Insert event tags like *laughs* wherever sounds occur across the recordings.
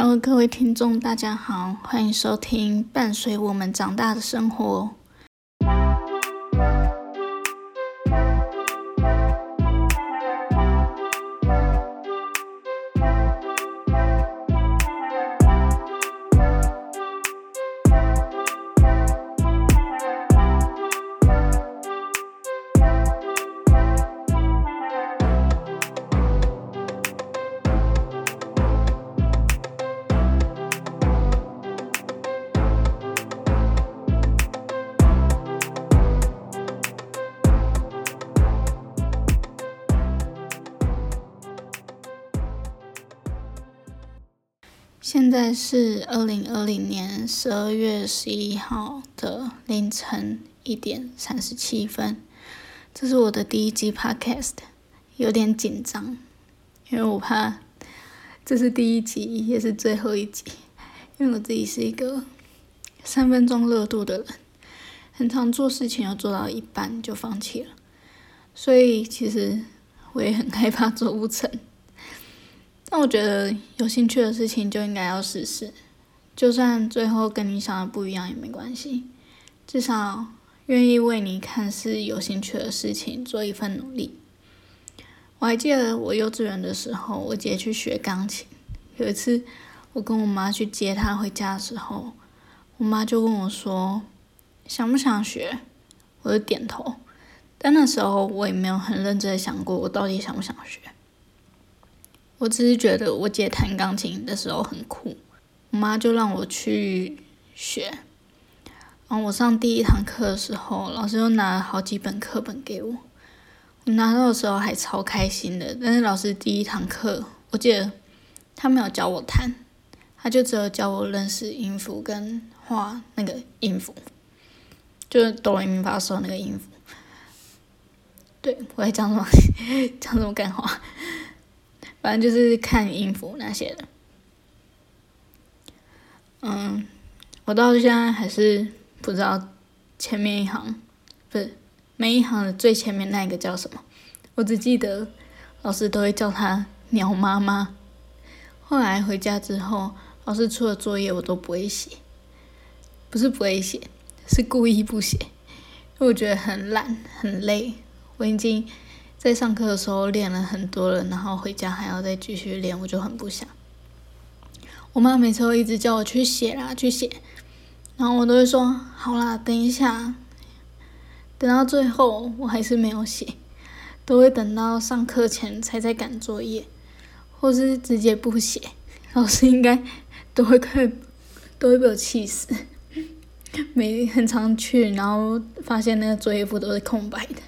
Hello，各位听众，大家好，欢迎收听《伴随我们长大的生活》。现在是二零二零年十二月十一号的凌晨一点三十七分，这是我的第一集 podcast，有点紧张，因为我怕这是第一集也是最后一集，因为我自己是一个三分钟热度的人，很常做事情要做到一半就放弃了，所以其实我也很害怕做不成。但我觉得有兴趣的事情就应该要试试，就算最后跟你想的不一样也没关系，至少愿意为你看似有兴趣的事情做一份努力。我还记得我幼稚园的时候，我姐去学钢琴。有一次，我跟我妈去接她回家的时候，我妈就问我说：“想不想学？”我就点头。但那时候我也没有很认真的想过，我到底想不想学。我只是觉得我姐弹钢琴的时候很酷，我妈就让我去学。然后我上第一堂课的时候，老师又拿了好几本课本给我，我拿到的时候还超开心的。但是老师第一堂课，我记得他没有教我弹，他就只有教我认识音符跟画那个音符，就是哆来咪发嗦那个音符。对我在讲什么？*laughs* 讲什么干话？反正就是看音符那些的，嗯，我到现在还是不知道前面一行，不是每一行的最前面那个叫什么，我只记得老师都会叫他鸟妈妈。后来回家之后，老师出的作业我都不会写，不是不会写，是故意不写，因为我觉得很懒很累，我已经。在上课的时候练了很多了，然后回家还要再继续练，我就很不想。我妈每次都一直叫我去写啦，去写，然后我都会说好啦，等一下。等到最后我还是没有写，都会等到上课前才在赶作业，或是直接不写。老师应该 *laughs* 都会快，都会被我气死。*laughs* 每很常去，然后发现那个作业簿都是空白的。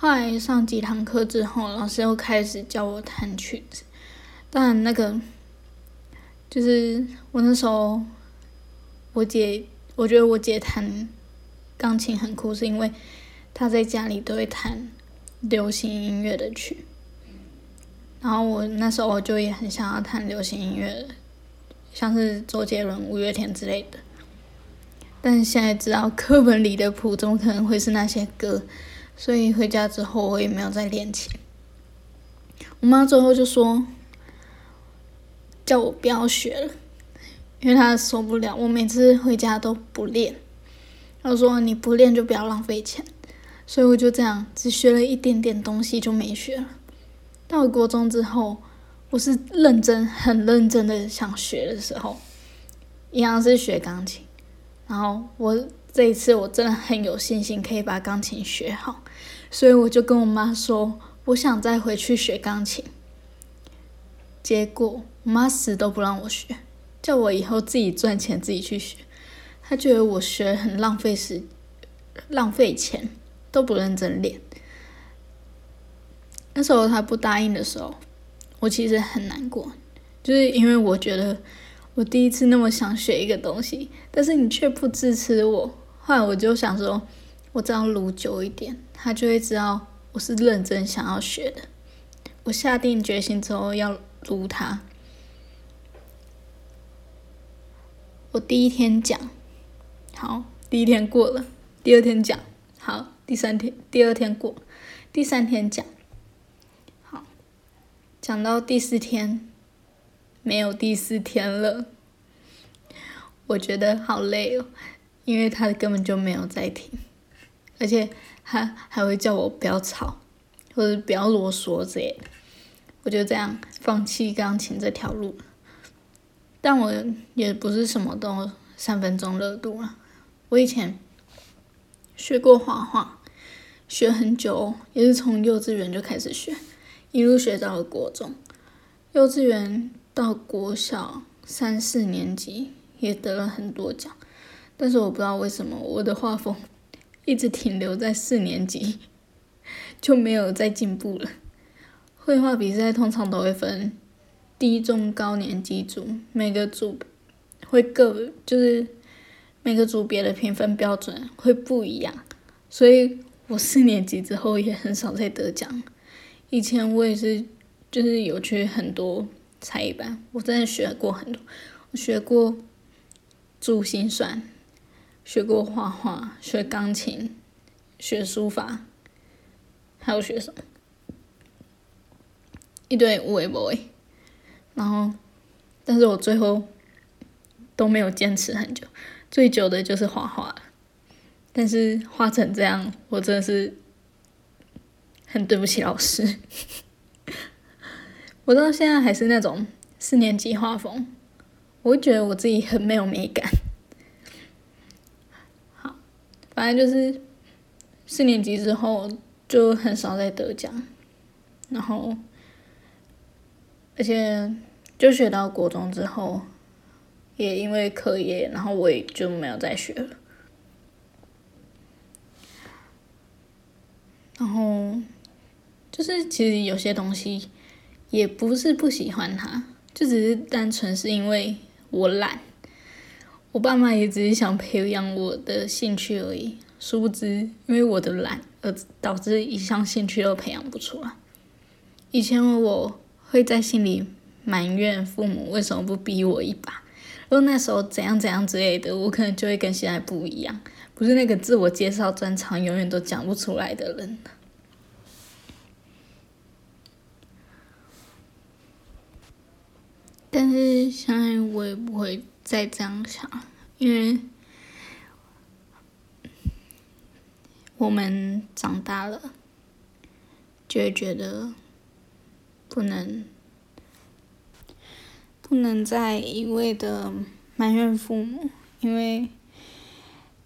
后来上几堂课之后，老师又开始教我弹曲子。但那个就是我那时候，我姐我觉得我姐弹钢琴很酷，是因为她在家里都会弹流行音乐的曲。然后我那时候就也很想要弹流行音乐，像是周杰伦、五月天之类的。但是现在知道课本里的谱，怎么可能会是那些歌？所以回家之后，我也没有再练琴。我妈最后就说，叫我不要学了，因为她受不了我每次回家都不练。她说你不练就不要浪费钱。所以我就这样只学了一点点东西就没学了。到了国中之后，我是认真、很认真的想学的时候，一样是学钢琴。然后我。这一次我真的很有信心可以把钢琴学好，所以我就跟我妈说，我想再回去学钢琴。结果我妈死都不让我学，叫我以后自己赚钱自己去学。她觉得我学很浪费时，浪费钱，都不认真练。那时候她不答应的时候，我其实很难过，就是因为我觉得我第一次那么想学一个东西，但是你却不支持我。后来我就想说，我这样撸久一点，他就会知道我是认真想要学的。我下定决心之后要撸他。我第一天讲，好，第一天过了；第二天讲，好，第三天，第二天过，第三天讲，好，讲到第四天没有第四天了，我觉得好累哦，因为他根本就没有在听，而且他还会叫我不要吵，或者不要啰嗦之类的，我就这样放弃钢琴这条路。但我也不是什么都三分钟热度了，我以前学过画画，学很久，也是从幼稚园就开始学，一路学到了国中，幼稚园。到国小三四年级也得了很多奖，但是我不知道为什么我的画风一直停留在四年级，*laughs* 就没有再进步了。绘画比赛通常都会分低、中、高年级组，每个组会各就是每个组别的评分标准会不一样，所以我四年级之后也很少再得奖。以前我也是，就是有去很多。才艺班，我真的学过很多，我学过珠心算，学过画画，学钢琴，学书法，还有学什么？一堆无为不为，然后，但是我最后都没有坚持很久，最久的就是画画但是画成这样，我真的是很对不起老师。*laughs* 我到现在还是那种四年级画风，我觉得我自己很没有美感。反正就是四年级之后就很少再得奖，然后而且就学到国中之后，也因为课业，然后我也就没有再学了。然后就是其实有些东西。也不是不喜欢他，就只是单纯是因为我懒。我爸妈也只是想培养我的兴趣而已，殊不知因为我的懒而导致一项兴趣都培养不出来。以前我会在心里埋怨父母为什么不逼我一把，如果那时候怎样怎样之类的，我可能就会跟现在不一样，不是那个自我介绍专场永远都讲不出来的人。但是现在我也不会再这样想，因为我们长大了，就会觉得不能不能再一味的埋怨父母，因为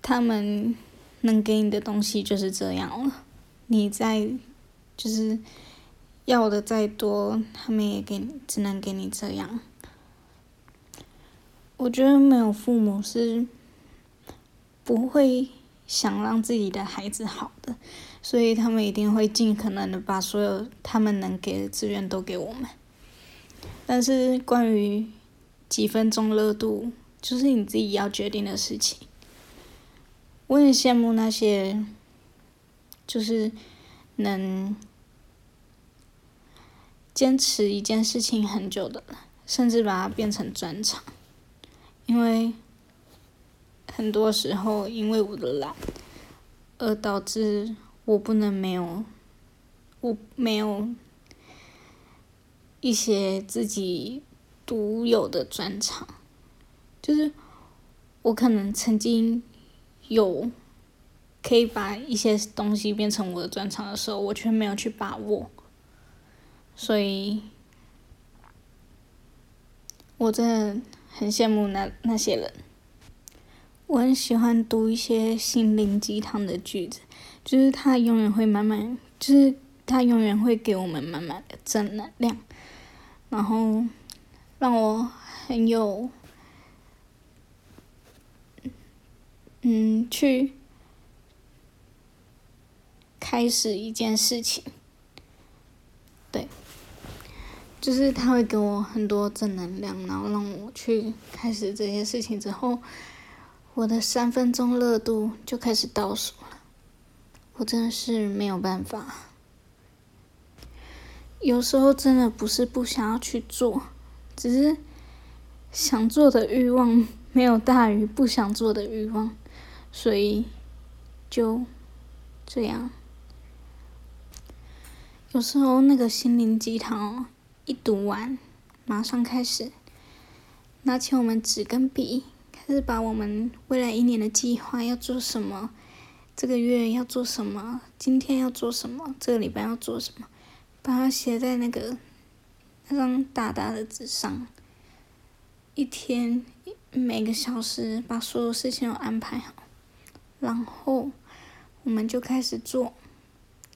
他们能给你的东西就是这样了，你再就是要的再多，他们也给只能给你这样。我觉得没有父母是不会想让自己的孩子好的，所以他们一定会尽可能的把所有他们能给的资源都给我们。但是关于几分钟热度，就是你自己要决定的事情。我很羡慕那些就是能坚持一件事情很久的人，甚至把它变成专长。因为很多时候，因为我的懒，而导致我不能没有，我没有一些自己独有的专长。就是我可能曾经有可以把一些东西变成我的专长的时候，我却没有去把握，所以，我真的。很羡慕那那些人，我很喜欢读一些心灵鸡汤的句子，就是他永远会满满，就是他永远会给我们满满的正能量，然后让我很有，嗯，去开始一件事情，对。就是他会给我很多正能量，然后让我去开始这些事情之后，我的三分钟热度就开始倒数了。我真的是没有办法，有时候真的不是不想要去做，只是想做的欲望没有大于不想做的欲望，所以就这样。有时候那个心灵鸡汤。读完，马上开始，拿起我们纸跟笔，开始把我们未来一年的计划要做什么，这个月要做什么，今天要做什么，这个礼拜要做什么，把它写在那个那张大大的纸上。一天每个小时把所有事情都安排好，然后我们就开始做。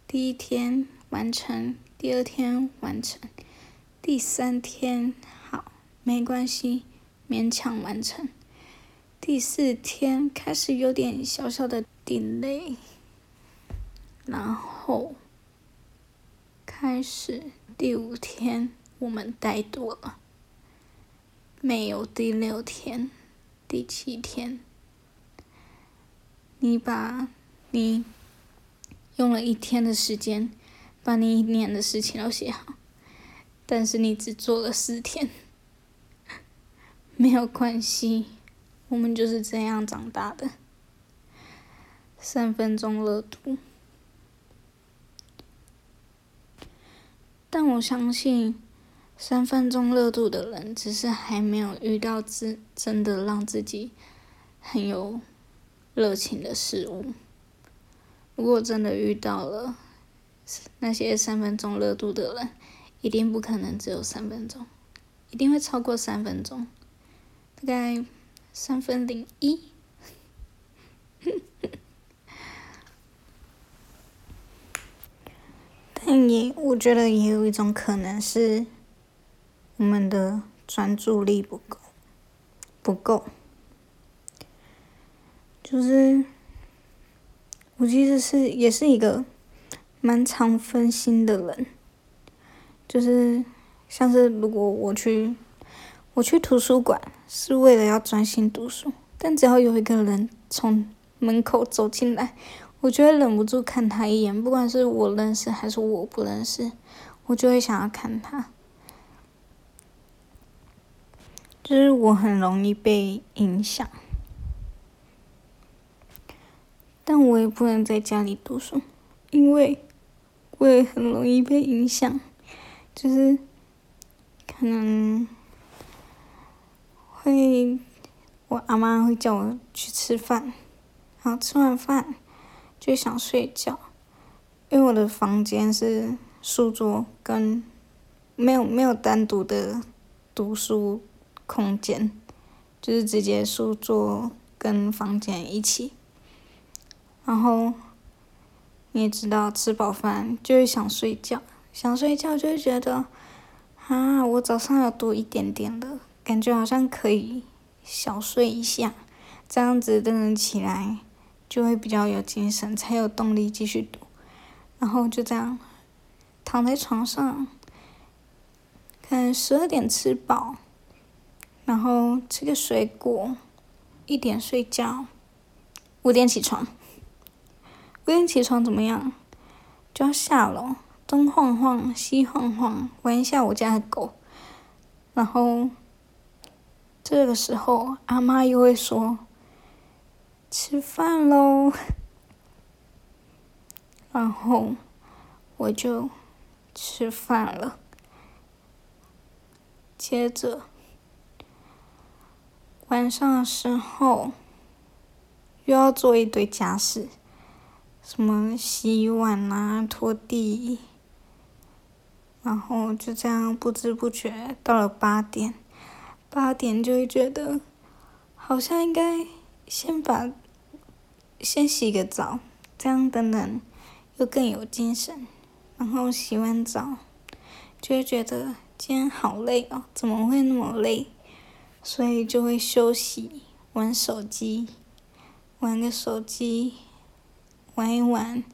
第一天完成，第二天完成，第三天好没关系，勉强完成。第四天开始有点小小的 delay，然后开始第五天我们怠惰了。没有第六天、第七天，你把你用了一天的时间，把你一年的事情都写好，但是你只做了四天，*laughs* 没有关系，我们就是这样长大的，三分钟热度，但我相信。三分钟热度的人，只是还没有遇到真真的让自己很有热情的事物。如果真的遇到了那些三分钟热度的人，一定不可能只有三分钟，一定会超过三分钟，大概三分零一。*laughs* 但也，我觉得也有一种可能是。我们的专注力不够，不够，就是我其实是也是一个蛮常分心的人，就是像是如果我去我去图书馆是为了要专心读书，但只要有一个人从门口走进来，我就会忍不住看他一眼，不管是我认识还是我不认识，我就会想要看他。就是我很容易被影响，但我也不能在家里读书，因为我也很容易被影响。就是可能会，我阿妈会叫我去吃饭，然后吃完饭就想睡觉，因为我的房间是书桌跟没有没有单独的读书。空间就是直接书桌跟房间一起，然后你也知道吃饱饭就会想睡觉，想睡觉就觉得啊，我早上有多一点点的感觉，好像可以小睡一下，这样子的人起来就会比较有精神，才有动力继续读，然后就这样躺在床上，可能十二点吃饱。然后吃个水果，一点睡觉，五点起床。五点起床怎么样？就要下楼，东晃晃，西晃晃，玩一下我家的狗。然后这个时候，阿妈又会说：“吃饭喽。”然后我就吃饭了。接着。晚上的时候，又要做一堆家事，什么洗碗啊、拖地，然后就这样不知不觉到了八点，八点就会觉得，好像应该先把，先洗个澡，这样等等又更有精神，然后洗完澡，就会觉得今天好累哦，怎么会那么累？所以就会休息，玩手机，玩个手机，玩一玩，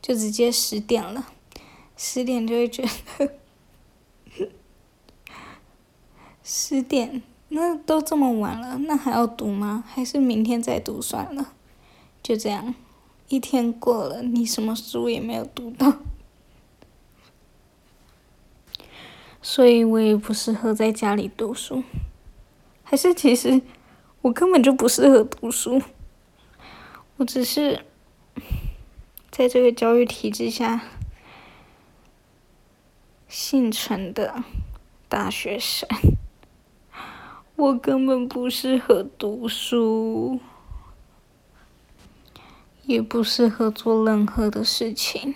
就直接十点了。十点就会觉得，十点那都这么晚了，那还要读吗？还是明天再读算了？就这样，一天过了，你什么书也没有读到。所以我也不适合在家里读书。还是其实我根本就不适合读书，我只是在这个教育体制下幸存的大学生。我根本不适合读书，也不适合做任何的事情。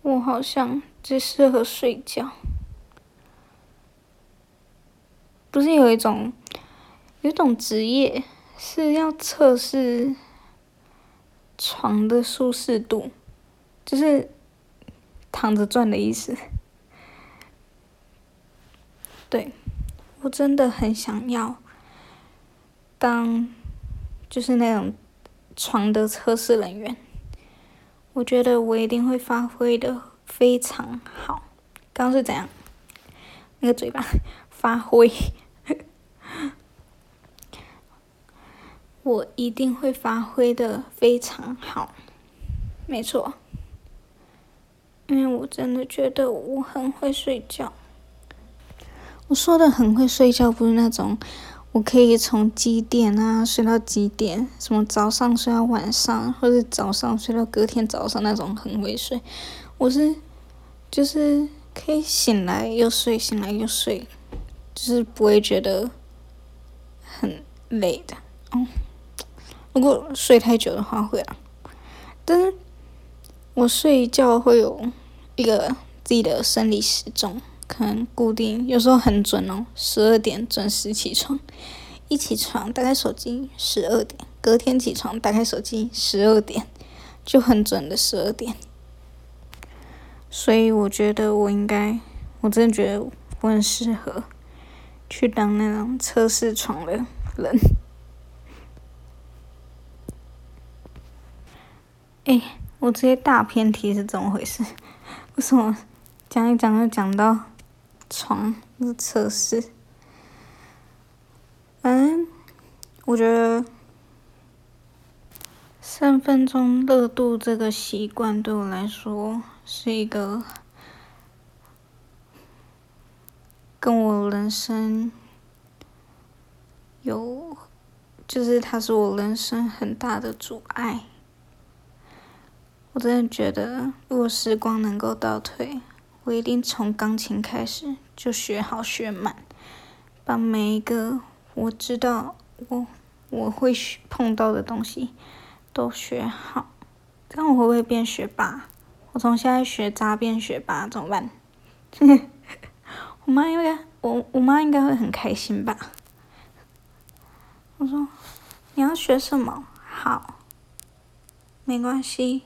我好像只适合睡觉。不是有一种，有一种职业是要测试床的舒适度，就是躺着转的意思。对，我真的很想要当，就是那种床的测试人员。我觉得我一定会发挥的非常好。刚刚是怎样？那个嘴巴发挥，我一定会发挥的非常好。没错，因为我真的觉得我很会睡觉。我说的很会睡觉，不是那种我可以从几点啊睡到几点，什么早上睡到晚上，或者早上睡到隔天早上那种很会睡。我是就是可以醒来又睡，醒来又睡，就是不会觉得很累的。哦，如果睡太久的话会啊，但是我睡觉会有一个自己的生理时钟。可能固定，有时候很准哦，十二点准时起床。一起床打开手机，十二点。隔天起床打开手机，十二点，就很准的十二点。所以我觉得我应该，我真的觉得我很适合去当那种测试床的人。哎，我这些大偏题是怎么回事？为什么讲一讲就讲到？床的测试，嗯，我觉得三分钟热度这个习惯对我来说是一个跟我人生有，就是它是我人生很大的阻碍。我真的觉得，如果时光能够倒退。我一定从钢琴开始就学好学满，把每一个我知道我我会碰到的东西都学好。这样我会不会变学霸？我从现在学渣变学霸怎么办？*laughs* 我妈应该我我妈应该会很开心吧？我说你要学什么？好，没关系，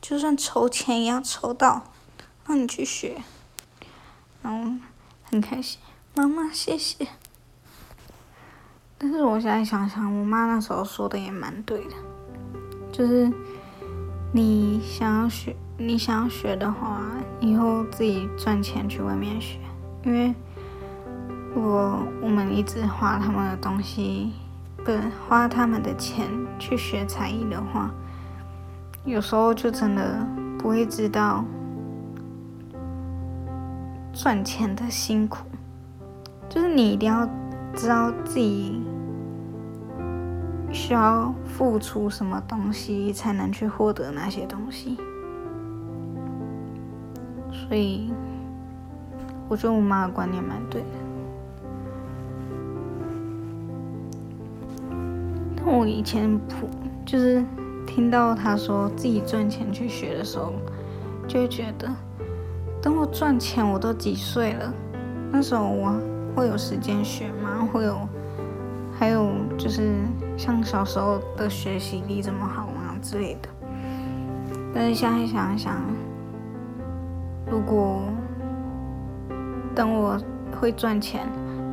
就算筹钱也要筹到。让你去学，然后很开心，妈妈谢谢。但是我现在想想，我妈那时候说的也蛮对的，就是你想要学，你想要学的话，以后自己赚钱去外面学，因为我我们一直花他们的东西，不花他们的钱去学才艺的话，有时候就真的不会知道。赚钱的辛苦，就是你一定要知道自己需要付出什么东西，才能去获得那些东西。所以，我觉得我妈的观念蛮对的。但我以前普就是听到她说自己赚钱去学的时候，就觉得。等我赚钱，我都几岁了？那时候我会有时间学吗？会有，还有就是像小时候的学习力这么好吗之类的？但是现在想一想，如果等我会赚钱，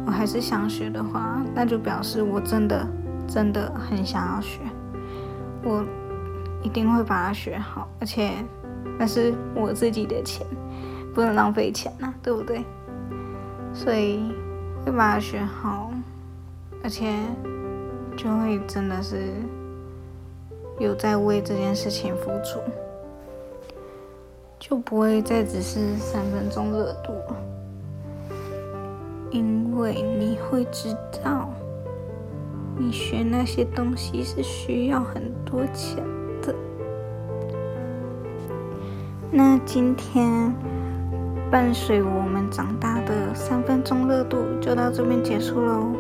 我还是想学的话，那就表示我真的真的很想要学，我一定会把它学好，而且那是我自己的钱。不能浪费钱呐，对不对？所以会把它学好，而且就会真的是有在为这件事情付出，就不会再只是三分钟热度了。因为你会知道，你学那些东西是需要很多钱的。那今天。伴随我们长大的三分钟热度就到这边结束喽。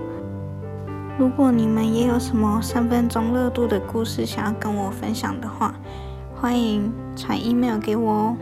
如果你们也有什么三分钟热度的故事想要跟我分享的话，欢迎传 email 给我哦。